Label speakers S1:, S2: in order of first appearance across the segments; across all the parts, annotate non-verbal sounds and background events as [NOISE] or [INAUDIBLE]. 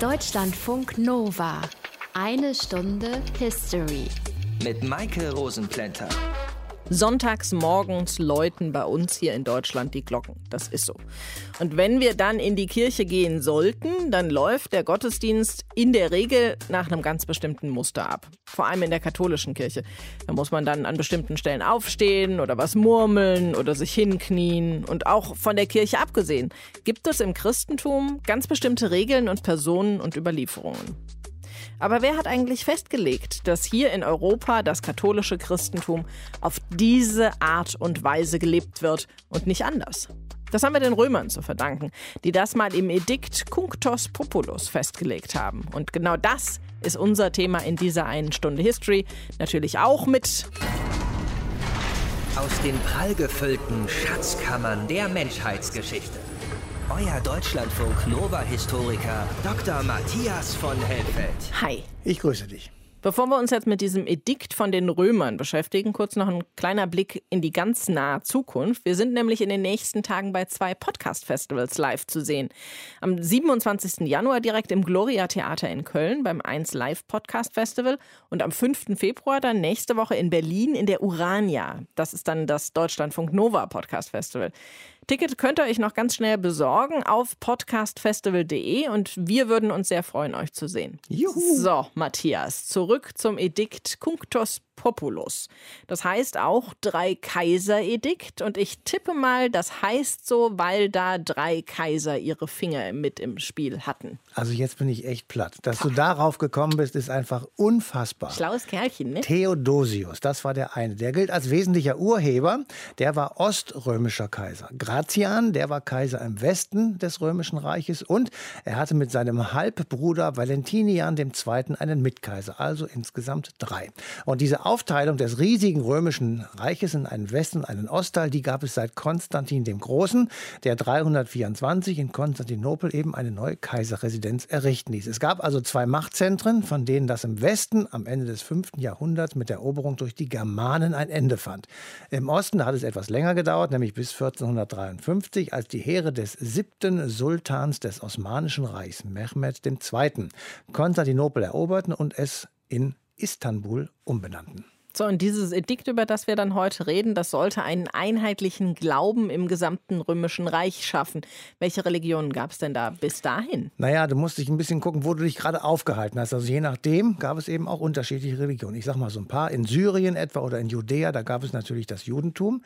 S1: Deutschlandfunk Nova. Eine Stunde History.
S2: Mit Maike Rosenplanter.
S3: Sonntags morgens läuten bei uns hier in Deutschland die Glocken. Das ist so. Und wenn wir dann in die Kirche gehen sollten, dann läuft der Gottesdienst in der Regel nach einem ganz bestimmten Muster ab. Vor allem in der katholischen Kirche. Da muss man dann an bestimmten Stellen aufstehen oder was murmeln oder sich hinknien. Und auch von der Kirche abgesehen gibt es im Christentum ganz bestimmte Regeln und Personen und Überlieferungen. Aber wer hat eigentlich festgelegt, dass hier in Europa das katholische Christentum auf diese Art und Weise gelebt wird und nicht anders? Das haben wir den Römern zu verdanken, die das mal im Edikt Cunctos Populus festgelegt haben. Und genau das ist unser Thema in dieser einen Stunde History. Natürlich auch mit
S2: aus den prallgefüllten Schatzkammern der Menschheitsgeschichte. Euer Deutschlandfunk Nova-Historiker Dr. Matthias von Helfeld.
S3: Hi.
S4: Ich grüße dich.
S3: Bevor wir uns jetzt mit diesem Edikt von den Römern beschäftigen, kurz noch ein kleiner Blick in die ganz nahe Zukunft. Wir sind nämlich in den nächsten Tagen bei zwei Podcast-Festivals live zu sehen. Am 27. Januar direkt im Gloria Theater in Köln beim 1 Live Podcast Festival und am 5. Februar dann nächste Woche in Berlin in der Urania. Das ist dann das Deutschlandfunk Nova Podcast Festival. Ticket könnt ihr euch noch ganz schnell besorgen auf podcastfestival.de und wir würden uns sehr freuen, euch zu sehen.
S4: Juhu.
S3: So, Matthias, zurück zum Edikt Cunctos Populus. Das heißt auch Drei-Kaiser-Edikt und ich tippe mal, das heißt so, weil da drei Kaiser ihre Finger mit im Spiel hatten.
S4: Also jetzt bin ich echt platt. Dass du darauf gekommen bist, ist einfach unfassbar.
S3: Schlaues Kerlchen, ne?
S4: Theodosius, das war der eine. Der gilt als wesentlicher Urheber. Der war oströmischer Kaiser. Gratian, der war Kaiser im Westen des Römischen Reiches und er hatte mit seinem Halbbruder Valentinian II. einen Mitkaiser, also insgesamt drei. Und diese Aufteilung des riesigen römischen Reiches in einen Westen und einen Ostteil, die gab es seit Konstantin dem Großen, der 324 in Konstantinopel eben eine neue Kaiserresidenz errichten ließ. Es gab also zwei Machtzentren, von denen das im Westen am Ende des 5. Jahrhunderts mit der Eroberung durch die Germanen ein Ende fand. Im Osten hat es etwas länger gedauert, nämlich bis 1453, als die Heere des siebten Sultans des Osmanischen Reichs, Mehmed II., Konstantinopel eroberten und es in Istanbul umbenannten.
S3: So, und dieses Edikt, über das wir dann heute reden, das sollte einen einheitlichen Glauben im gesamten Römischen Reich schaffen. Welche Religionen gab es denn da bis dahin?
S4: Naja, du musst dich ein bisschen gucken, wo du dich gerade aufgehalten hast. Also je nachdem gab es eben auch unterschiedliche Religionen. Ich sag mal so ein paar. In Syrien etwa oder in Judäa, da gab es natürlich das Judentum.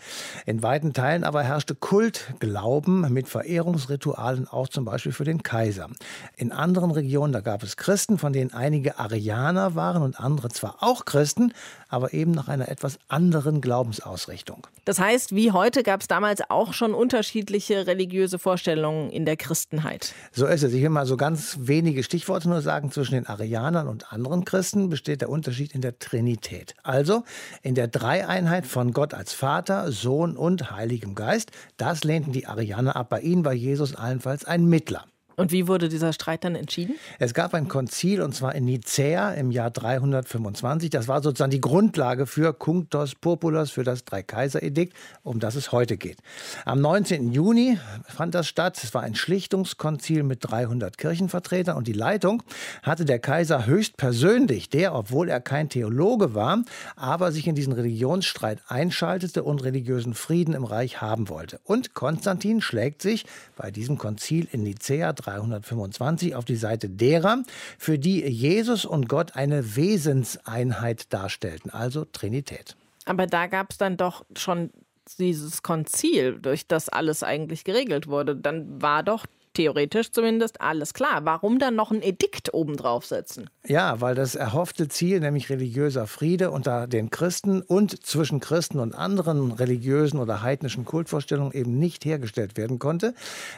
S4: In weiten Teilen aber herrschte Kultglauben mit Verehrungsritualen, auch zum Beispiel für den Kaiser. In anderen Regionen, da gab es Christen, von denen einige Arianer waren und andere zwar auch Christen, aber eben nach einer etwas anderen Glaubensausrichtung.
S3: Das heißt, wie heute gab es damals auch schon unterschiedliche religiöse Vorstellungen in der Christenheit.
S4: So ist es. Ich will mal so ganz wenige Stichworte nur sagen. Zwischen den Arianern und anderen Christen besteht der Unterschied in der Trinität. Also in der Dreieinheit von Gott als Vater, Sohn und Heiligem Geist. Das lehnten die Arianer ab. Bei ihnen war Jesus allenfalls ein Mittler.
S3: Und wie wurde dieser Streit dann entschieden?
S4: Es gab ein Konzil und zwar in Nicäa im Jahr 325. Das war sozusagen die Grundlage für Cunctos Populus, für das Dreikaiseredikt, um das es heute geht. Am 19. Juni fand das statt. Es war ein Schlichtungskonzil mit 300 Kirchenvertretern und die Leitung hatte der Kaiser höchstpersönlich, der, obwohl er kein Theologe war, aber sich in diesen Religionsstreit einschaltete und religiösen Frieden im Reich haben wollte. Und Konstantin schlägt sich bei diesem Konzil in Nicäa 325 auf die Seite derer, für die Jesus und Gott eine Wesenseinheit darstellten, also Trinität.
S3: Aber da gab es dann doch schon dieses Konzil, durch das alles eigentlich geregelt wurde. Dann war doch theoretisch zumindest, alles klar. Warum dann noch ein Edikt obendrauf setzen?
S4: Ja, weil das erhoffte Ziel, nämlich religiöser Friede unter den Christen und zwischen Christen und anderen religiösen oder heidnischen Kultvorstellungen eben nicht hergestellt werden konnte.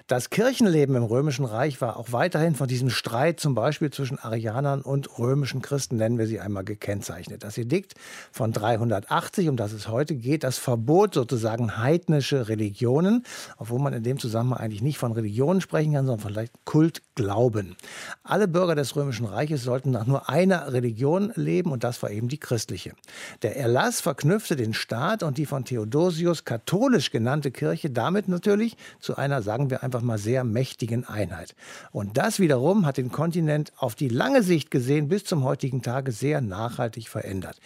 S4: Das Kirchenleben im Römischen Reich war auch weiterhin von diesem Streit zum Beispiel zwischen Arianern und römischen Christen, nennen wir sie einmal, gekennzeichnet. Das Edikt von 380, um das es heute geht, das Verbot sozusagen heidnische Religionen, obwohl man in dem Zusammenhang eigentlich nicht von Religionen sprechen kann, sondern vielleicht Kult Glauben. Alle Bürger des Römischen Reiches sollten nach nur einer Religion leben und das war eben die christliche. Der Erlass verknüpfte den Staat und die von Theodosius katholisch genannte Kirche damit natürlich zu einer, sagen wir einfach mal, sehr mächtigen Einheit. Und das wiederum hat den Kontinent auf die lange Sicht gesehen bis zum heutigen Tage sehr nachhaltig verändert.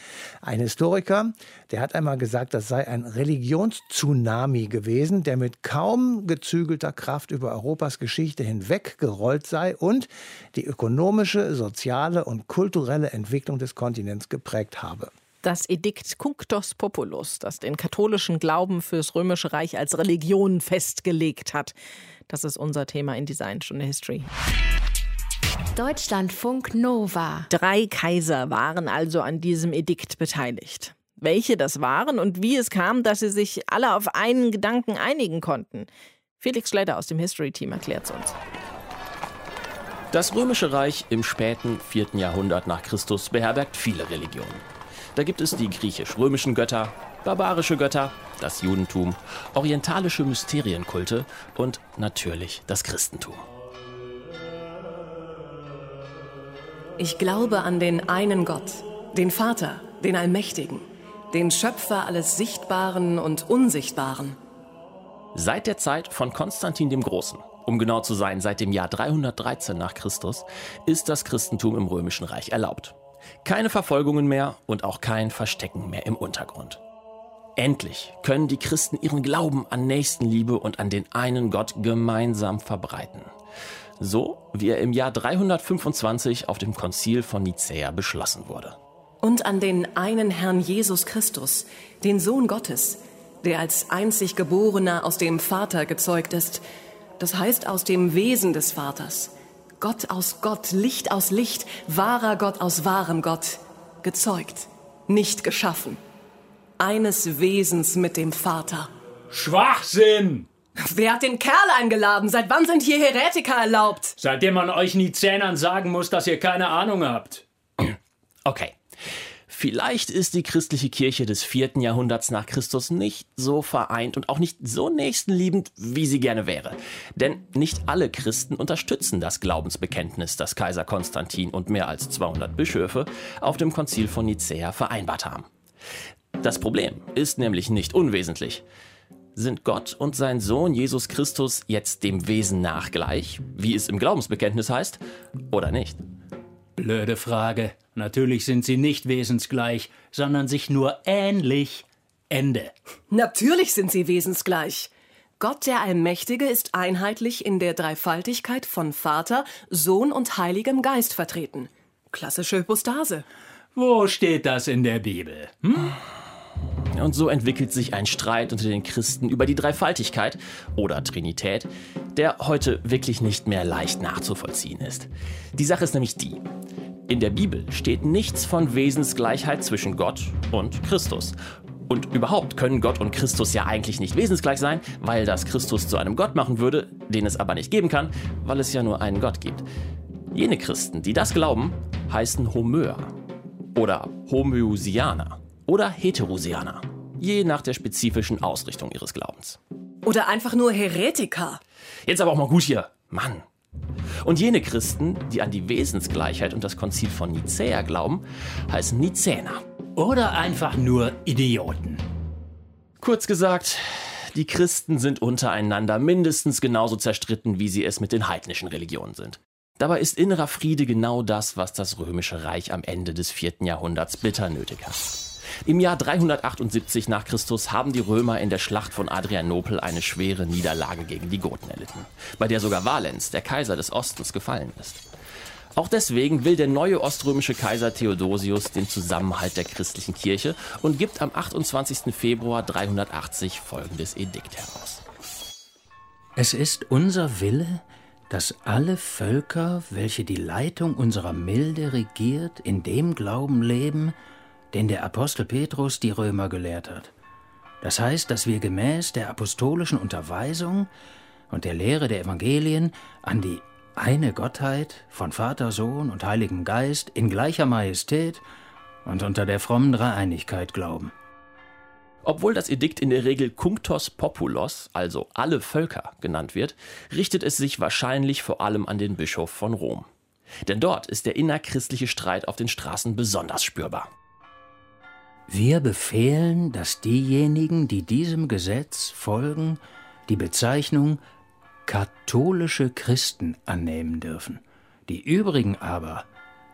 S4: Ein Historiker, der hat einmal gesagt, das sei ein Religionstsunami gewesen, der mit kaum gezügelter Kraft über Europas Geschichte hinweggerollt sei und die ökonomische, soziale und kulturelle Entwicklung des Kontinents geprägt habe.
S3: Das Edikt Cunctos Populus, das den katholischen Glauben fürs Römische Reich als Religion festgelegt hat. Das ist unser Thema in Design Stunde History.
S1: Deutschlandfunk Nova.
S3: Drei Kaiser waren also an diesem Edikt beteiligt. Welche das waren und wie es kam, dass sie sich alle auf einen Gedanken einigen konnten. Felix Schleider aus dem History-Team erklärt es uns.
S5: Das Römische Reich im späten 4. Jahrhundert nach Christus beherbergt viele Religionen. Da gibt es die griechisch-römischen Götter, barbarische Götter, das Judentum, orientalische Mysterienkulte und natürlich das Christentum.
S6: Ich glaube an den einen Gott, den Vater, den Allmächtigen, den Schöpfer alles Sichtbaren und Unsichtbaren.
S5: Seit der Zeit von Konstantin dem Großen, um genau zu sein, seit dem Jahr 313 nach Christus, ist das Christentum im Römischen Reich erlaubt. Keine Verfolgungen mehr und auch kein Verstecken mehr im Untergrund. Endlich können die Christen ihren Glauben an Nächstenliebe und an den einen Gott gemeinsam verbreiten. So wie er im Jahr 325 auf dem Konzil von Nicäa beschlossen wurde.
S6: Und an den einen Herrn Jesus Christus, den Sohn Gottes, der als einzig Geborener aus dem Vater gezeugt ist, das heißt aus dem Wesen des Vaters. Gott aus Gott, Licht aus Licht, wahrer Gott aus wahrem Gott, gezeugt, nicht geschaffen. Eines Wesens mit dem Vater.
S7: Schwachsinn!
S6: Wer hat den Kerl eingeladen? Seit wann sind hier Heretiker erlaubt?
S7: Seitdem man euch nie Zähnern sagen muss, dass ihr keine Ahnung habt.
S5: Okay. Vielleicht ist die christliche Kirche des vierten Jahrhunderts nach Christus nicht so vereint und auch nicht so nächstenliebend, wie sie gerne wäre. Denn nicht alle Christen unterstützen das Glaubensbekenntnis, das Kaiser Konstantin und mehr als 200 Bischöfe auf dem Konzil von Nicäa vereinbart haben. Das Problem ist nämlich nicht unwesentlich. Sind Gott und sein Sohn Jesus Christus jetzt dem Wesen nach gleich, wie es im Glaubensbekenntnis heißt, oder nicht?
S7: Blöde Frage. Natürlich sind sie nicht wesensgleich, sondern sich nur ähnlich. Ende.
S6: Natürlich sind sie wesensgleich. Gott der Allmächtige ist einheitlich in der Dreifaltigkeit von Vater, Sohn und Heiligem Geist vertreten. Klassische Hypostase.
S7: Wo steht das in der Bibel? Hm?
S5: Und so entwickelt sich ein Streit unter den Christen über die Dreifaltigkeit oder Trinität, der heute wirklich nicht mehr leicht nachzuvollziehen ist. Die Sache ist nämlich die. In der Bibel steht nichts von Wesensgleichheit zwischen Gott und Christus. Und überhaupt können Gott und Christus ja eigentlich nicht wesensgleich sein, weil das Christus zu einem Gott machen würde, den es aber nicht geben kann, weil es ja nur einen Gott gibt. Jene Christen, die das glauben, heißen Homöer oder Homöusianer oder Heterosianer, je nach der spezifischen Ausrichtung ihres Glaubens.
S6: Oder einfach nur Heretiker.
S5: Jetzt aber auch mal gut hier, Mann. Und jene Christen, die an die Wesensgleichheit und das Konzil von Nicäa glauben, heißen Nizäner.
S7: Oder einfach nur Idioten.
S5: Kurz gesagt, die Christen sind untereinander mindestens genauso zerstritten, wie sie es mit den heidnischen Religionen sind. Dabei ist innerer Friede genau das, was das römische Reich am Ende des vierten Jahrhunderts bitter nötig hat. Im Jahr 378 nach Christus haben die Römer in der Schlacht von Adrianopel eine schwere Niederlage gegen die Goten erlitten, bei der sogar Valens, der Kaiser des Ostens, gefallen ist. Auch deswegen will der neue oströmische Kaiser Theodosius den Zusammenhalt der christlichen Kirche und gibt am 28. Februar 380 folgendes Edikt heraus.
S8: Es ist unser Wille, dass alle Völker, welche die Leitung unserer Milde regiert, in dem Glauben leben, den der Apostel Petrus die Römer gelehrt hat. Das heißt, dass wir gemäß der apostolischen Unterweisung und der Lehre der Evangelien an die eine Gottheit von Vater, Sohn und Heiligem Geist in gleicher Majestät und unter der frommen Dreieinigkeit glauben.
S5: Obwohl das Edikt in der Regel Cunctos Populos, also alle Völker, genannt wird, richtet es sich wahrscheinlich vor allem an den Bischof von Rom. Denn dort ist der innerchristliche Streit auf den Straßen besonders spürbar.
S8: Wir befehlen, dass diejenigen, die diesem Gesetz folgen, die Bezeichnung katholische Christen annehmen dürfen. Die übrigen aber,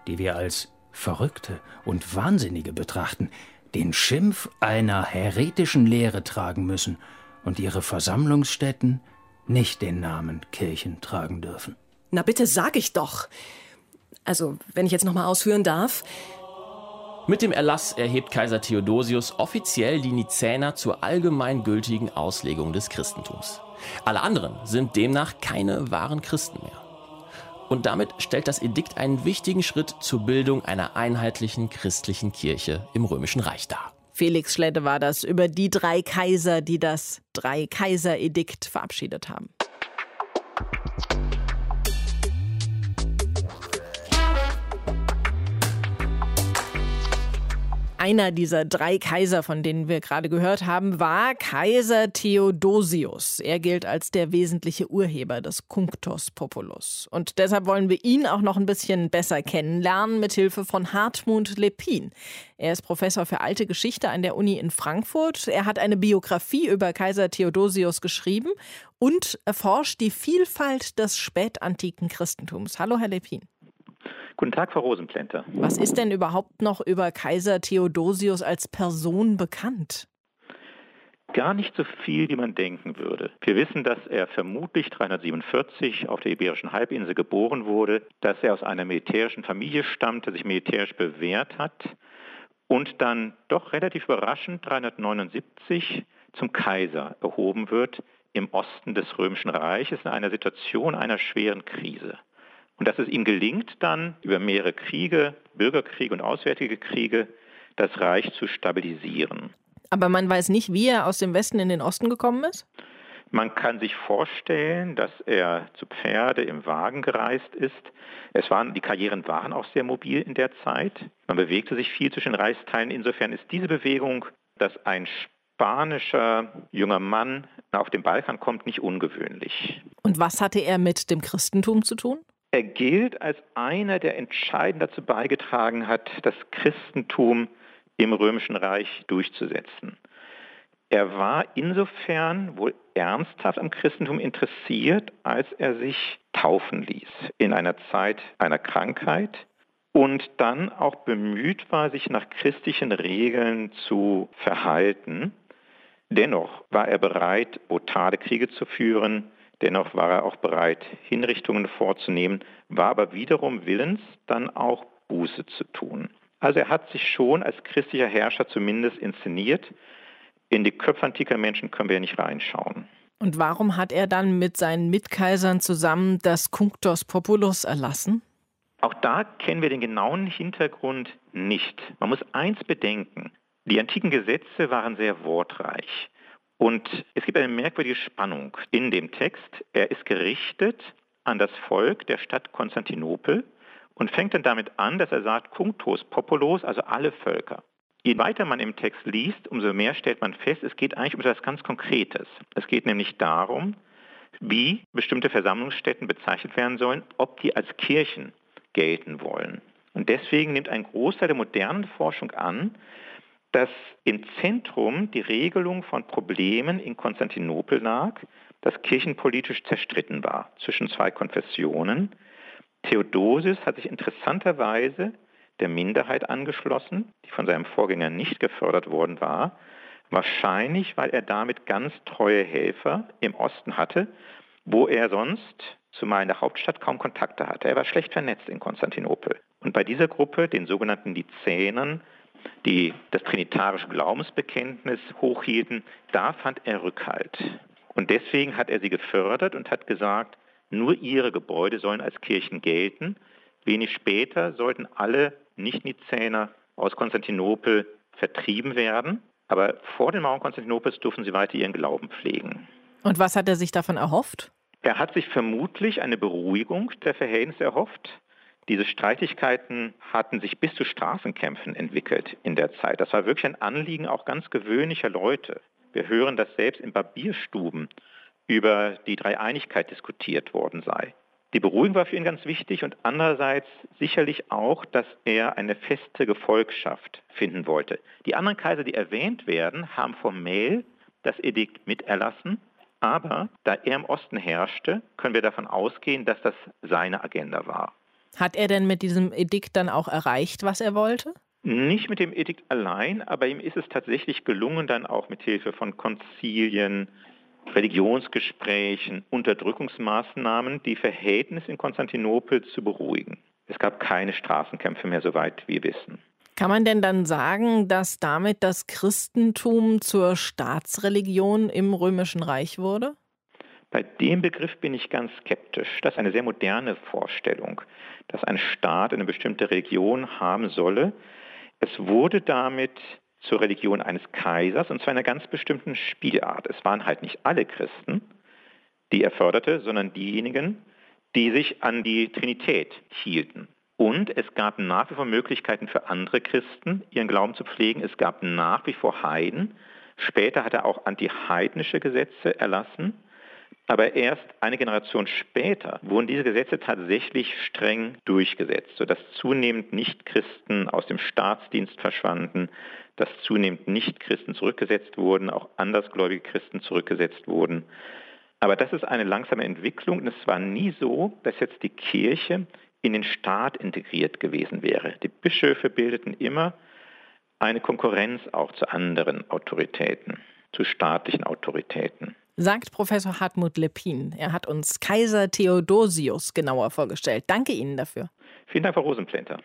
S8: die wir als Verrückte und Wahnsinnige betrachten, den Schimpf einer heretischen Lehre tragen müssen und ihre Versammlungsstätten nicht den Namen Kirchen tragen dürfen.
S6: Na bitte sag ich doch. Also, wenn ich jetzt noch mal ausführen darf.
S5: Mit dem Erlass erhebt Kaiser Theodosius offiziell die Nizäner zur allgemeingültigen Auslegung des Christentums. Alle anderen sind demnach keine wahren Christen mehr. Und damit stellt das Edikt einen wichtigen Schritt zur Bildung einer einheitlichen christlichen Kirche im Römischen Reich dar.
S3: Felix Schlette war das über die drei Kaiser, die das Drei-Kaiser-Edikt verabschiedet haben. Einer dieser drei Kaiser, von denen wir gerade gehört haben, war Kaiser Theodosius. Er gilt als der wesentliche Urheber des Cunctus Populus. Und deshalb wollen wir ihn auch noch ein bisschen besser kennenlernen mit Hilfe von Hartmut Lepin. Er ist Professor für alte Geschichte an der Uni in Frankfurt. Er hat eine Biografie über Kaiser Theodosius geschrieben und erforscht die Vielfalt des spätantiken Christentums. Hallo, Herr Lepin.
S9: Guten Tag, Frau Rosenplänter.
S3: Was ist denn überhaupt noch über Kaiser Theodosius als Person bekannt?
S9: Gar nicht so viel, wie man denken würde. Wir wissen, dass er vermutlich 347 auf der Iberischen Halbinsel geboren wurde, dass er aus einer militärischen Familie stammte, sich militärisch bewährt hat und dann doch relativ überraschend 379 zum Kaiser erhoben wird im Osten des Römischen Reiches in einer Situation einer schweren Krise. Und dass es ihm gelingt, dann über mehrere Kriege, Bürgerkriege und Auswärtige Kriege, das Reich zu stabilisieren.
S3: Aber man weiß nicht, wie er aus dem Westen in den Osten gekommen ist?
S9: Man kann sich vorstellen, dass er zu Pferde im Wagen gereist ist. Es waren, die Karrieren waren auch sehr mobil in der Zeit. Man bewegte sich viel zwischen Reichsteilen. Insofern ist diese Bewegung, dass ein spanischer junger Mann auf den Balkan kommt, nicht ungewöhnlich.
S3: Und was hatte er mit dem Christentum zu tun?
S9: Er gilt als einer, der entscheidend dazu beigetragen hat, das Christentum im Römischen Reich durchzusetzen. Er war insofern wohl ernsthaft am Christentum interessiert, als er sich taufen ließ in einer Zeit einer Krankheit und dann auch bemüht war, sich nach christlichen Regeln zu verhalten. Dennoch war er bereit, brutale Kriege zu führen, Dennoch war er auch bereit, Hinrichtungen vorzunehmen, war aber wiederum willens, dann auch Buße zu tun. Also er hat sich schon als christlicher Herrscher zumindest inszeniert. In die Köpfe antiker Menschen können wir ja nicht reinschauen.
S3: Und warum hat er dann mit seinen Mitkaisern zusammen das Cunctus Populus erlassen?
S9: Auch da kennen wir den genauen Hintergrund nicht. Man muss eins bedenken. Die antiken Gesetze waren sehr wortreich. Und es gibt eine merkwürdige Spannung in dem Text. Er ist gerichtet an das Volk der Stadt Konstantinopel und fängt dann damit an, dass er sagt, Cunctus Populos, also alle Völker. Je weiter man im Text liest, umso mehr stellt man fest, es geht eigentlich um etwas ganz Konkretes. Es geht nämlich darum, wie bestimmte Versammlungsstätten bezeichnet werden sollen, ob die als Kirchen gelten wollen. Und deswegen nimmt ein Großteil der modernen Forschung an, dass im Zentrum die Regelung von Problemen in Konstantinopel lag, das kirchenpolitisch zerstritten war zwischen zwei Konfessionen. Theodosius hat sich interessanterweise der Minderheit angeschlossen, die von seinem Vorgänger nicht gefördert worden war, wahrscheinlich weil er damit ganz treue Helfer im Osten hatte, wo er sonst, zumal in der Hauptstadt, kaum Kontakte hatte. Er war schlecht vernetzt in Konstantinopel. Und bei dieser Gruppe, den sogenannten Lizänern, die das trinitarische Glaubensbekenntnis hochhielten, da fand er Rückhalt. Und deswegen hat er sie gefördert und hat gesagt, nur ihre Gebäude sollen als Kirchen gelten. Wenig später sollten alle Nicht-Nizäner aus Konstantinopel vertrieben werden. Aber vor den Mauern Konstantinopels durften sie weiter ihren Glauben pflegen.
S3: Und was hat er sich davon erhofft?
S9: Er hat sich vermutlich eine Beruhigung der Verhältnisse erhofft. Diese Streitigkeiten hatten sich bis zu Straßenkämpfen entwickelt in der Zeit. Das war wirklich ein Anliegen auch ganz gewöhnlicher Leute. Wir hören, dass selbst in Barbierstuben über die Dreieinigkeit diskutiert worden sei. Die Beruhigung war für ihn ganz wichtig und andererseits sicherlich auch, dass er eine feste Gefolgschaft finden wollte. Die anderen Kaiser, die erwähnt werden, haben formell das Edikt miterlassen, aber da er im Osten herrschte, können wir davon ausgehen, dass das seine Agenda war.
S3: Hat er denn mit diesem Edikt dann auch erreicht, was er wollte?
S9: Nicht mit dem Edikt allein, aber ihm ist es tatsächlich gelungen, dann auch mit Hilfe von Konzilien, Religionsgesprächen, Unterdrückungsmaßnahmen die Verhältnisse in Konstantinopel zu beruhigen. Es gab keine Straßenkämpfe mehr, soweit wir wissen.
S3: Kann man denn dann sagen, dass damit das Christentum zur Staatsreligion im Römischen Reich wurde?
S9: Bei dem Begriff bin ich ganz skeptisch. Das ist eine sehr moderne Vorstellung, dass ein Staat eine bestimmte Religion haben solle. Es wurde damit zur Religion eines Kaisers und zwar einer ganz bestimmten Spielart. Es waren halt nicht alle Christen, die er förderte, sondern diejenigen, die sich an die Trinität hielten. Und es gab nach wie vor Möglichkeiten für andere Christen, ihren Glauben zu pflegen. Es gab nach wie vor Heiden. Später hat er auch antiheidnische Gesetze erlassen. Aber erst eine Generation später wurden diese Gesetze tatsächlich streng durchgesetzt, sodass zunehmend Nichtchristen aus dem Staatsdienst verschwanden, dass zunehmend Nichtchristen zurückgesetzt wurden, auch andersgläubige Christen zurückgesetzt wurden. Aber das ist eine langsame Entwicklung und es war nie so, dass jetzt die Kirche in den Staat integriert gewesen wäre. Die Bischöfe bildeten immer eine Konkurrenz auch zu anderen Autoritäten, zu staatlichen Autoritäten
S3: sagt Professor Hartmut Lepin. Er hat uns Kaiser Theodosius genauer vorgestellt. Danke Ihnen dafür.
S9: Vielen Dank, Frau Rosenplanter.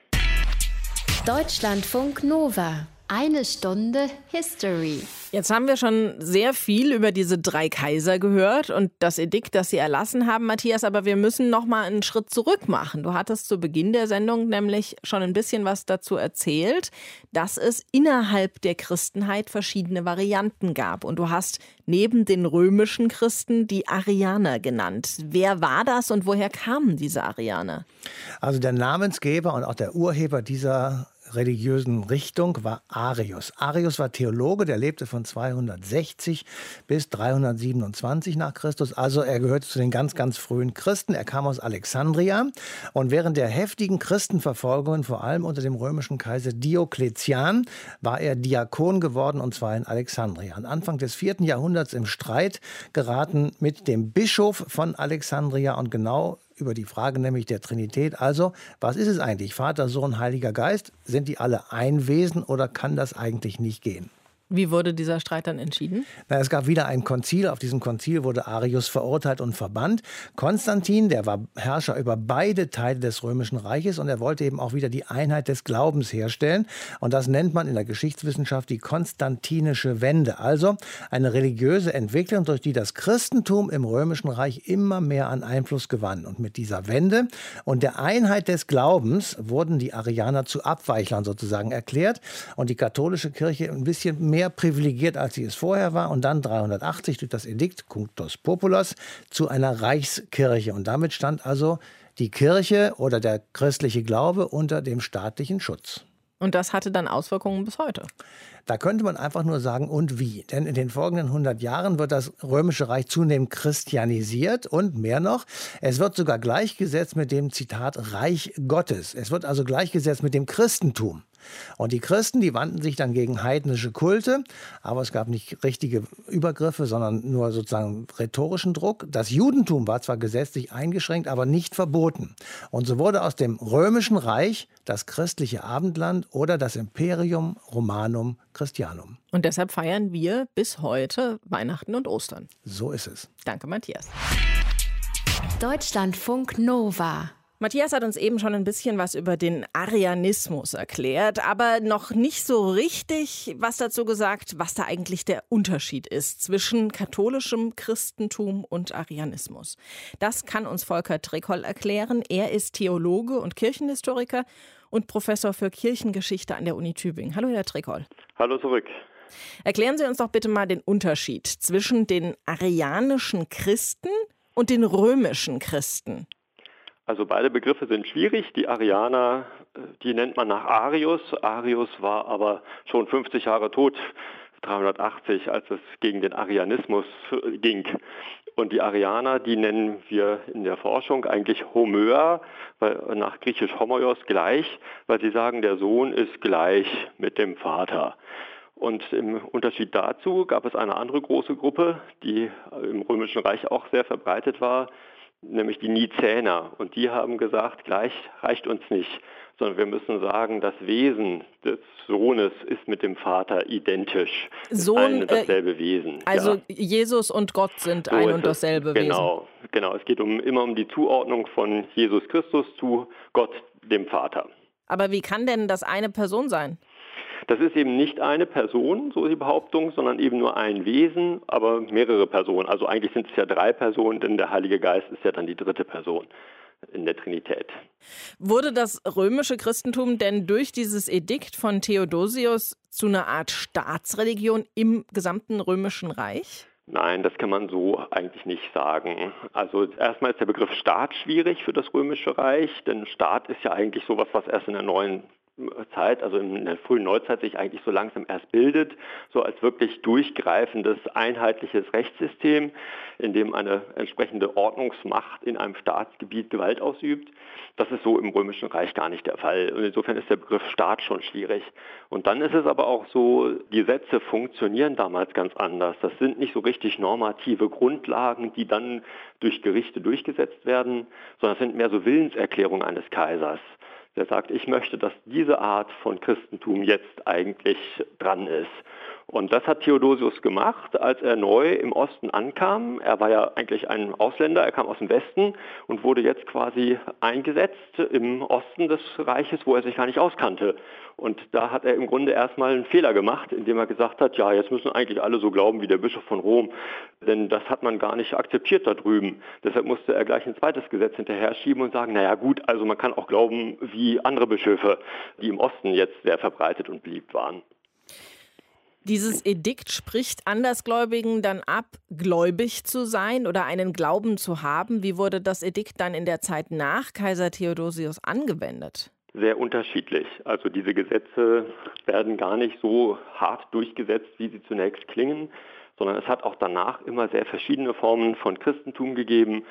S1: Deutschlandfunk Nova. Eine Stunde History.
S3: Jetzt haben wir schon sehr viel über diese drei Kaiser gehört und das Edikt, das sie erlassen haben, Matthias, aber wir müssen noch mal einen Schritt zurück machen. Du hattest zu Beginn der Sendung nämlich schon ein bisschen was dazu erzählt, dass es innerhalb der Christenheit verschiedene Varianten gab und du hast neben den römischen Christen die Arianer genannt. Wer war das und woher kamen diese Arianer?
S4: Also der Namensgeber und auch der Urheber dieser religiösen Richtung war Arius. Arius war Theologe, der lebte von 260 bis 327 nach Christus. Also er gehörte zu den ganz, ganz frühen Christen. Er kam aus Alexandria und während der heftigen Christenverfolgungen, vor allem unter dem römischen Kaiser Diokletian, war er Diakon geworden und zwar in Alexandria. An Anfang des vierten Jahrhunderts im Streit geraten mit dem Bischof von Alexandria und genau über die Frage nämlich der Trinität. Also, was ist es eigentlich? Vater, Sohn, Heiliger Geist? Sind die alle ein Wesen oder kann das eigentlich nicht gehen?
S3: Wie wurde dieser Streit dann entschieden?
S4: Na, es gab wieder ein Konzil. Auf diesem Konzil wurde Arius verurteilt und verbannt. Konstantin, der war Herrscher über beide Teile des Römischen Reiches und er wollte eben auch wieder die Einheit des Glaubens herstellen. Und das nennt man in der Geschichtswissenschaft die konstantinische Wende. Also eine religiöse Entwicklung, durch die das Christentum im Römischen Reich immer mehr an Einfluss gewann. Und mit dieser Wende und der Einheit des Glaubens wurden die Arianer zu Abweichlern sozusagen erklärt und die katholische Kirche ein bisschen mehr mehr privilegiert, als sie es vorher war und dann 380 durch das Edikt Cunctus Populos zu einer Reichskirche. Und damit stand also die Kirche oder der christliche Glaube unter dem staatlichen Schutz.
S3: Und das hatte dann Auswirkungen bis heute.
S4: Da könnte man einfach nur sagen, und wie? Denn in den folgenden 100 Jahren wird das Römische Reich zunehmend christianisiert und mehr noch, es wird sogar gleichgesetzt mit dem Zitat Reich Gottes. Es wird also gleichgesetzt mit dem Christentum. Und die Christen, die wandten sich dann gegen heidnische Kulte, aber es gab nicht richtige Übergriffe, sondern nur sozusagen rhetorischen Druck. Das Judentum war zwar gesetzlich eingeschränkt, aber nicht verboten. Und so wurde aus dem römischen Reich das christliche Abendland oder das Imperium Romanum Christianum.
S3: Und deshalb feiern wir bis heute Weihnachten und Ostern.
S4: So ist es.
S3: Danke, Matthias.
S1: Deutschlandfunk Nova.
S3: Matthias hat uns eben schon ein bisschen was über den Arianismus erklärt, aber noch nicht so richtig was dazu gesagt, was da eigentlich der Unterschied ist zwischen katholischem Christentum und Arianismus. Das kann uns Volker Trekoll erklären. Er ist Theologe und Kirchenhistoriker und Professor für Kirchengeschichte an der Uni Tübingen. Hallo, Herr Trekoll.
S10: Hallo zurück.
S3: Erklären Sie uns doch bitte mal den Unterschied zwischen den arianischen Christen und den römischen Christen.
S10: Also beide Begriffe sind schwierig. Die Arianer, äh, die nennt man nach Arius. Arius war aber schon 50 Jahre tot, 380, als es gegen den Arianismus äh, ging. Und die Arianer, die nennen wir in der Forschung eigentlich Homöa, weil, nach griechisch Homoios gleich, weil sie sagen, der Sohn ist gleich mit dem Vater. Und im Unterschied dazu gab es eine andere große Gruppe, die im Römischen Reich auch sehr verbreitet war, nämlich die Nizäner. Und die haben gesagt, gleich reicht uns nicht, sondern wir müssen sagen, das Wesen des Sohnes ist mit dem Vater identisch.
S3: Sohn,
S10: ein und dasselbe äh, Wesen.
S3: Also ja. Jesus und Gott sind so ein und dasselbe
S10: Wesen. Genau, genau. Es geht um, immer um die Zuordnung von Jesus Christus zu Gott, dem Vater.
S3: Aber wie kann denn das eine Person sein?
S10: Das ist eben nicht eine Person, so die Behauptung, sondern eben nur ein Wesen, aber mehrere Personen. Also eigentlich sind es ja drei Personen, denn der Heilige Geist ist ja dann die dritte Person in der Trinität.
S3: Wurde das römische Christentum denn durch dieses Edikt von Theodosius zu einer Art Staatsreligion im gesamten römischen Reich?
S10: Nein, das kann man so eigentlich nicht sagen. Also erstmal ist der Begriff Staat schwierig für das Römische Reich, denn Staat ist ja eigentlich sowas, was erst in der neuen Zeit, also in der frühen Neuzeit sich eigentlich so langsam erst bildet, so als wirklich durchgreifendes, einheitliches Rechtssystem, in dem eine entsprechende Ordnungsmacht in einem Staatsgebiet Gewalt ausübt. Das ist so im Römischen Reich gar nicht der Fall. Und insofern ist der Begriff Staat schon schwierig. Und dann ist es aber auch so, Gesetze funktionieren damals ganz anders. Das sind nicht so richtig normative Grundlagen, die dann durch Gerichte durchgesetzt werden, sondern es sind mehr so Willenserklärungen eines Kaisers der sagt, ich möchte, dass diese Art von Christentum jetzt eigentlich dran ist. Und das hat Theodosius gemacht, als er neu im Osten ankam. Er war ja eigentlich ein Ausländer, er kam aus dem Westen und wurde jetzt quasi eingesetzt im Osten des Reiches, wo er sich gar nicht auskannte. Und da hat er im Grunde erstmal einen Fehler gemacht, indem er gesagt hat, ja, jetzt müssen eigentlich alle so glauben wie der Bischof von Rom, denn das hat man gar nicht akzeptiert da drüben. Deshalb musste er gleich ein zweites Gesetz hinterher schieben und sagen, naja gut, also man kann auch glauben wie andere Bischöfe, die im Osten jetzt sehr verbreitet und beliebt waren.
S3: Dieses Edikt spricht Andersgläubigen dann ab, gläubig zu sein oder einen Glauben zu haben. Wie wurde das Edikt dann in der Zeit nach Kaiser Theodosius angewendet?
S10: sehr unterschiedlich. Also diese Gesetze werden gar nicht so hart durchgesetzt, wie sie zunächst klingen, sondern es hat auch danach immer sehr verschiedene Formen von Christentum gegeben.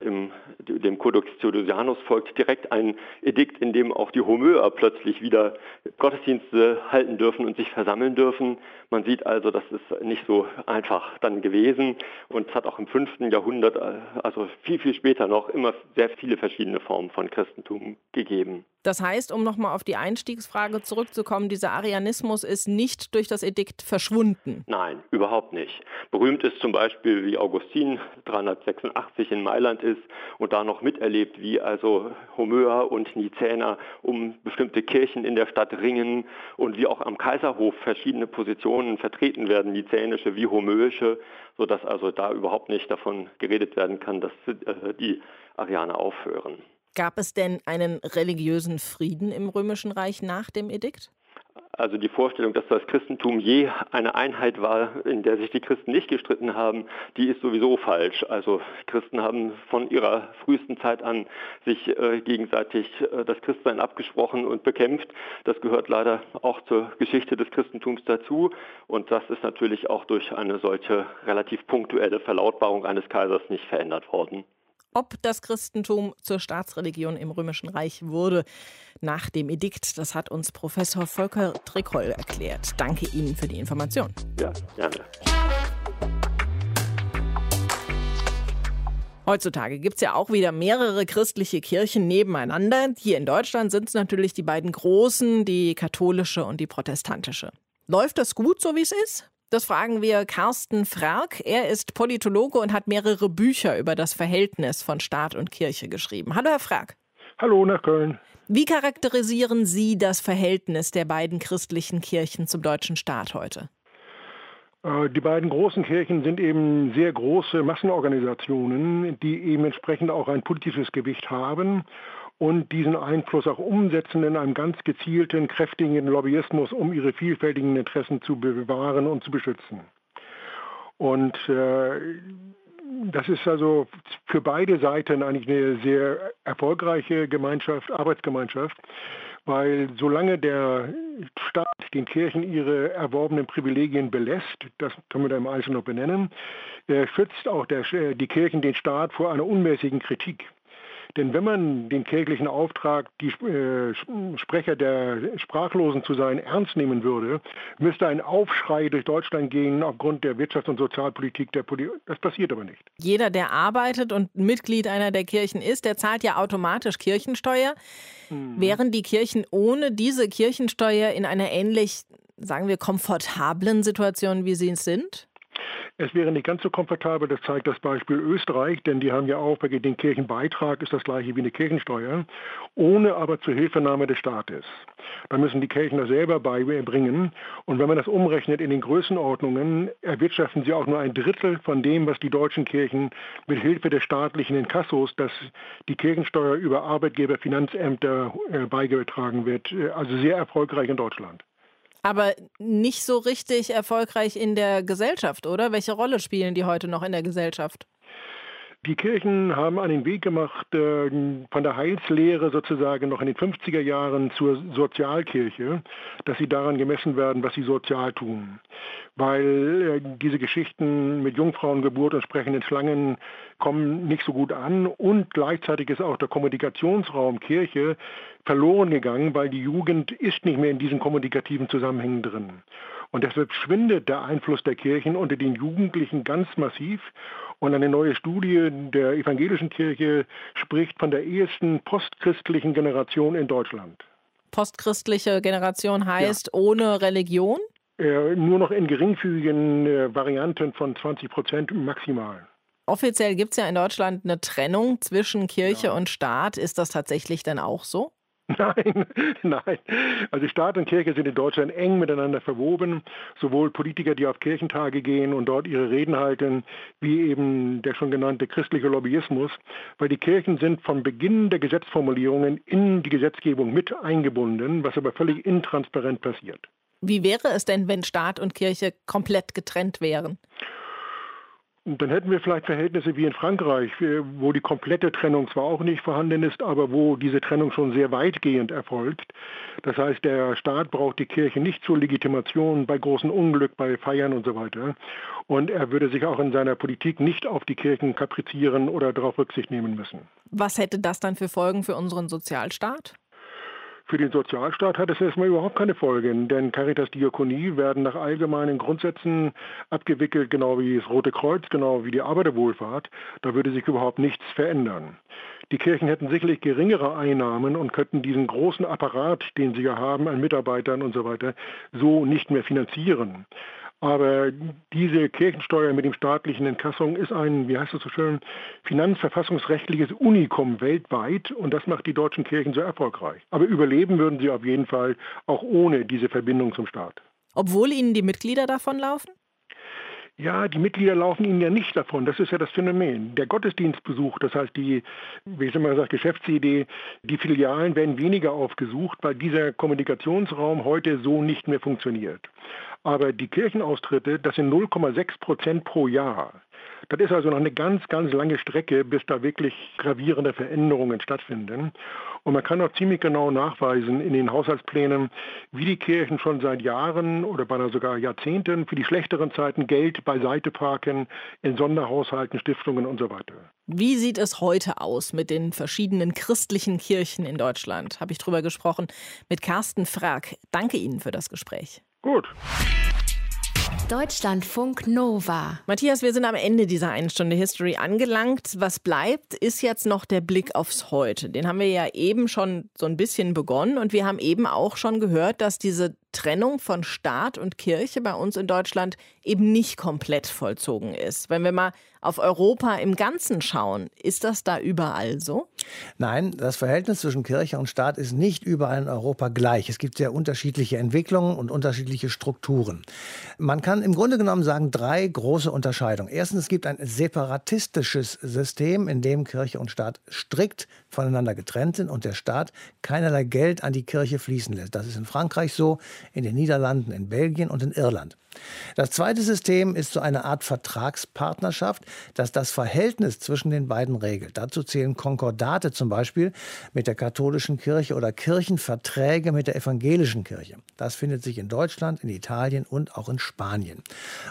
S10: Im, dem Codex Theodosianus folgt direkt ein Edikt, in dem auch die Homöer plötzlich wieder Gottesdienste halten dürfen und sich versammeln dürfen. Man sieht also, das ist nicht so einfach dann gewesen und es hat auch im 5. Jahrhundert, also viel, viel später noch, immer sehr viele verschiedene Formen von Christentum gegeben.
S3: Das heißt, um nochmal auf die Einstiegsfrage zurückzukommen, dieser Arianismus ist nicht durch das Edikt verschwunden.
S10: Nein, überhaupt nicht. Berühmt ist zum Beispiel, wie Augustin 386 in Mailand ist und da noch miterlebt, wie also Homöer und Nizäner um bestimmte Kirchen in der Stadt ringen und wie auch am Kaiserhof verschiedene Positionen vertreten werden, nizänische wie homöische, sodass also da überhaupt nicht davon geredet werden kann, dass äh, die Arianer aufhören.
S3: Gab es denn einen religiösen Frieden im Römischen Reich nach dem Edikt?
S10: Also die Vorstellung, dass das Christentum je eine Einheit war, in der sich die Christen nicht gestritten haben, die ist sowieso falsch. Also Christen haben von ihrer frühesten Zeit an sich äh, gegenseitig äh, das Christsein abgesprochen und bekämpft. Das gehört leider auch zur Geschichte des Christentums dazu. Und das ist natürlich auch durch eine solche relativ punktuelle Verlautbarung eines Kaisers nicht verändert worden
S3: ob das Christentum zur Staatsreligion im Römischen Reich wurde nach dem Edikt. Das hat uns Professor Volker Trickoll erklärt. Danke Ihnen für die Information.
S10: Ja, gerne.
S3: Heutzutage gibt es ja auch wieder mehrere christliche Kirchen nebeneinander. Hier in Deutschland sind es natürlich die beiden großen, die katholische und die protestantische. Läuft das gut, so wie es ist? Das fragen wir Carsten Frark. Er ist Politologe und hat mehrere Bücher über das Verhältnis von Staat und Kirche geschrieben. Hallo, Herr Frark.
S11: Hallo nach Köln.
S3: Wie charakterisieren Sie das Verhältnis der beiden christlichen Kirchen zum deutschen Staat heute?
S11: Äh, die beiden großen Kirchen sind eben sehr große Massenorganisationen, die eben entsprechend auch ein politisches Gewicht haben und diesen Einfluss auch umsetzen in einem ganz gezielten, kräftigen Lobbyismus, um ihre vielfältigen Interessen zu bewahren und zu beschützen. Und äh, das ist also für beide Seiten eigentlich eine sehr erfolgreiche Gemeinschaft, Arbeitsgemeinschaft, weil solange der Staat den Kirchen ihre erworbenen Privilegien belässt, das können wir da im Einzelnen noch benennen, äh, schützt auch der, äh, die Kirchen den Staat vor einer unmäßigen Kritik. Denn wenn man den kirchlichen Auftrag, die äh, Sprecher der Sprachlosen zu sein, ernst nehmen würde, müsste ein Aufschrei durch Deutschland gehen aufgrund der Wirtschafts- und Sozialpolitik der Politik. Das passiert aber nicht.
S3: Jeder, der arbeitet und Mitglied einer der Kirchen ist, der zahlt ja automatisch Kirchensteuer. Mhm. Wären die Kirchen ohne diese Kirchensteuer in einer ähnlich, sagen wir, komfortablen Situation, wie sie es sind?
S11: Es wäre nicht ganz so komfortabel, das zeigt das Beispiel Österreich, denn die haben ja auch bei den Kirchenbeitrag ist das gleiche wie eine Kirchensteuer, ohne aber zur Hilfenahme des Staates. Da müssen die Kirchen das selber beibringen und wenn man das umrechnet in den Größenordnungen, erwirtschaften sie auch nur ein Drittel von dem, was die deutschen Kirchen mit Hilfe des staatlichen Inkassos, dass die Kirchensteuer über Arbeitgeberfinanzämter äh, beigetragen wird, äh, also sehr erfolgreich in Deutschland
S3: aber nicht so richtig erfolgreich in der Gesellschaft, oder? Welche Rolle spielen die heute noch in der Gesellschaft?
S11: Die Kirchen haben einen Weg gemacht äh, von der Heilslehre sozusagen noch in den 50er Jahren zur Sozialkirche, dass sie daran gemessen werden, was sie sozial tun. Weil äh, diese Geschichten mit Jungfrauengeburt und sprechenden Schlangen kommen nicht so gut an und gleichzeitig ist auch der Kommunikationsraum Kirche verloren gegangen, weil die Jugend ist nicht mehr in diesen kommunikativen Zusammenhängen drin. Und deshalb schwindet der Einfluss der Kirchen unter den Jugendlichen ganz massiv. Und eine neue Studie der evangelischen Kirche spricht von der ehesten postchristlichen Generation in Deutschland.
S3: Postchristliche Generation heißt ja. ohne Religion?
S11: Äh, nur noch in geringfügigen äh, Varianten von 20 Prozent maximal.
S3: Offiziell gibt es ja in Deutschland eine Trennung zwischen Kirche ja. und Staat. Ist das tatsächlich denn auch so? [LAUGHS]
S11: Nein, nein. Also Staat und Kirche sind in Deutschland eng miteinander verwoben. Sowohl Politiker, die auf Kirchentage gehen und dort ihre Reden halten, wie eben der schon genannte christliche Lobbyismus. Weil die Kirchen sind von Beginn der Gesetzformulierungen in die Gesetzgebung mit eingebunden, was aber völlig intransparent passiert.
S3: Wie wäre es denn, wenn Staat und Kirche komplett getrennt wären?
S11: Dann hätten wir vielleicht Verhältnisse wie in Frankreich, wo die komplette Trennung zwar auch nicht vorhanden ist, aber wo diese Trennung schon sehr weitgehend erfolgt. Das heißt, der Staat braucht die Kirche nicht zur Legitimation bei großen Unglück, bei Feiern und so weiter. Und er würde sich auch in seiner Politik nicht auf die Kirchen kaprizieren oder darauf Rücksicht nehmen müssen.
S3: Was hätte das dann für Folgen für unseren Sozialstaat?
S11: Für den Sozialstaat hat es erstmal überhaupt keine Folgen, denn Caritas Diakonie werden nach allgemeinen Grundsätzen abgewickelt, genau wie das Rote Kreuz, genau wie die Arbeiterwohlfahrt. Da würde sich überhaupt nichts verändern. Die Kirchen hätten sicherlich geringere Einnahmen und könnten diesen großen Apparat, den sie ja haben an Mitarbeitern und so weiter, so nicht mehr finanzieren. Aber diese Kirchensteuer mit dem staatlichen Entkassung ist ein, wie heißt es so schön, finanzverfassungsrechtliches Unikum weltweit und das macht die deutschen Kirchen so erfolgreich. Aber überleben würden sie auf jeden Fall auch ohne diese Verbindung zum Staat.
S3: Obwohl ihnen die Mitglieder davonlaufen?
S11: Ja, die Mitglieder laufen ihnen ja nicht davon. Das ist ja das Phänomen. Der Gottesdienstbesuch, das heißt die, wie ich immer gesagt, Geschäftsidee, die Filialen werden weniger aufgesucht, weil dieser Kommunikationsraum heute so nicht mehr funktioniert. Aber die Kirchenaustritte, das sind 0,6 Prozent pro Jahr. Das ist also noch eine ganz, ganz lange Strecke, bis da wirklich gravierende Veränderungen stattfinden. Und man kann auch ziemlich genau nachweisen in den Haushaltsplänen, wie die Kirchen schon seit Jahren oder beinahe sogar Jahrzehnten für die schlechteren Zeiten Geld beiseite parken in Sonderhaushalten, Stiftungen und so weiter.
S3: Wie sieht es heute aus mit den verschiedenen christlichen Kirchen in Deutschland? Habe ich drüber gesprochen mit Carsten Frag. Danke Ihnen für das Gespräch.
S11: Gut.
S1: Deutschlandfunk Nova.
S3: Matthias, wir sind am Ende dieser einen Stunde History angelangt. Was bleibt, ist jetzt noch der Blick aufs Heute. Den haben wir ja eben schon so ein bisschen begonnen und wir haben eben auch schon gehört, dass diese Trennung von Staat und Kirche bei uns in Deutschland eben nicht komplett vollzogen ist. Wenn wir mal auf Europa im Ganzen schauen, ist das da überall so?
S4: Nein, das Verhältnis zwischen Kirche und Staat ist nicht überall in Europa gleich. Es gibt sehr unterschiedliche Entwicklungen und unterschiedliche Strukturen. Man kann im Grunde genommen sagen, drei große Unterscheidungen. Erstens, es gibt ein separatistisches System, in dem Kirche und Staat strikt voneinander getrennt sind und der Staat keinerlei Geld an die Kirche fließen lässt. Das ist in Frankreich so, in den Niederlanden, in Belgien und in Irland. Das zweite System ist so eine Art Vertragspartnerschaft, das das Verhältnis zwischen den beiden regelt. Dazu zählen Konkordate zum Beispiel mit der katholischen Kirche oder Kirchenverträge mit der evangelischen Kirche. Das findet sich in Deutschland, in Italien und auch in Spanien.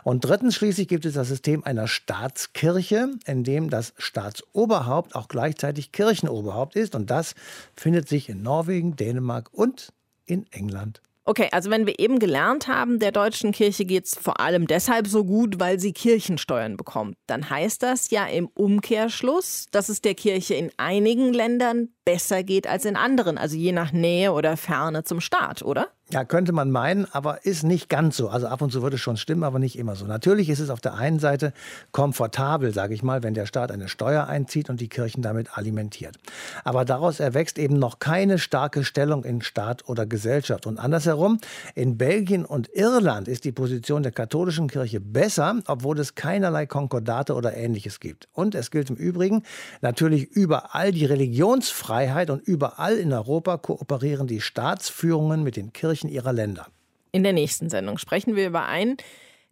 S4: Und drittens schließlich gibt es das System einer Staatskirche, in dem das Staatsoberhaupt auch gleichzeitig Kirchenoberhaupt ist. Und das findet sich in Norwegen, Dänemark und in England.
S3: Okay, also wenn wir eben gelernt haben, der deutschen Kirche geht es vor allem deshalb so gut, weil sie Kirchensteuern bekommt, dann heißt das ja im Umkehrschluss, dass es der Kirche in einigen Ländern besser geht als in anderen, also je nach Nähe oder Ferne zum Staat, oder?
S4: Ja, könnte man meinen, aber ist nicht ganz so. Also ab und zu würde es schon stimmen, aber nicht immer so. Natürlich ist es auf der einen Seite komfortabel, sage ich mal, wenn der Staat eine Steuer einzieht und die Kirchen damit alimentiert. Aber daraus erwächst eben noch keine starke Stellung in Staat oder Gesellschaft. Und andersherum, in Belgien und Irland ist die Position der katholischen Kirche besser, obwohl es keinerlei Konkordate oder ähnliches gibt. Und es gilt im Übrigen natürlich überall die Religionsfreiheit und überall in Europa kooperieren die Staatsführungen mit den Kirchen Kirchen ihrer Länder.
S3: In der nächsten Sendung sprechen wir über einen,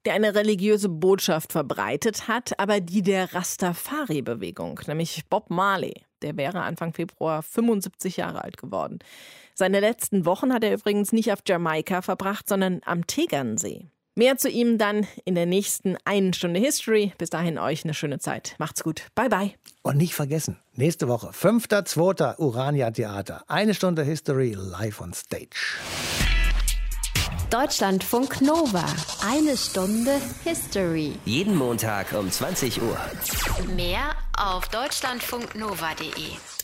S3: der eine religiöse Botschaft verbreitet hat, aber die der Rastafari-Bewegung, nämlich Bob Marley. Der wäre Anfang Februar 75 Jahre alt geworden. Seine letzten Wochen hat er übrigens nicht auf Jamaika verbracht, sondern am Tegernsee. Mehr zu ihm dann in der nächsten einen Stunde History. Bis dahin euch eine schöne Zeit. Macht's gut. Bye bye.
S4: Und nicht vergessen, nächste Woche, 5.2. Urania Theater. Eine Stunde History live on stage.
S1: Deutschlandfunk Nova. Eine Stunde History.
S2: Jeden Montag um 20 Uhr.
S1: Mehr auf deutschlandfunknova.de.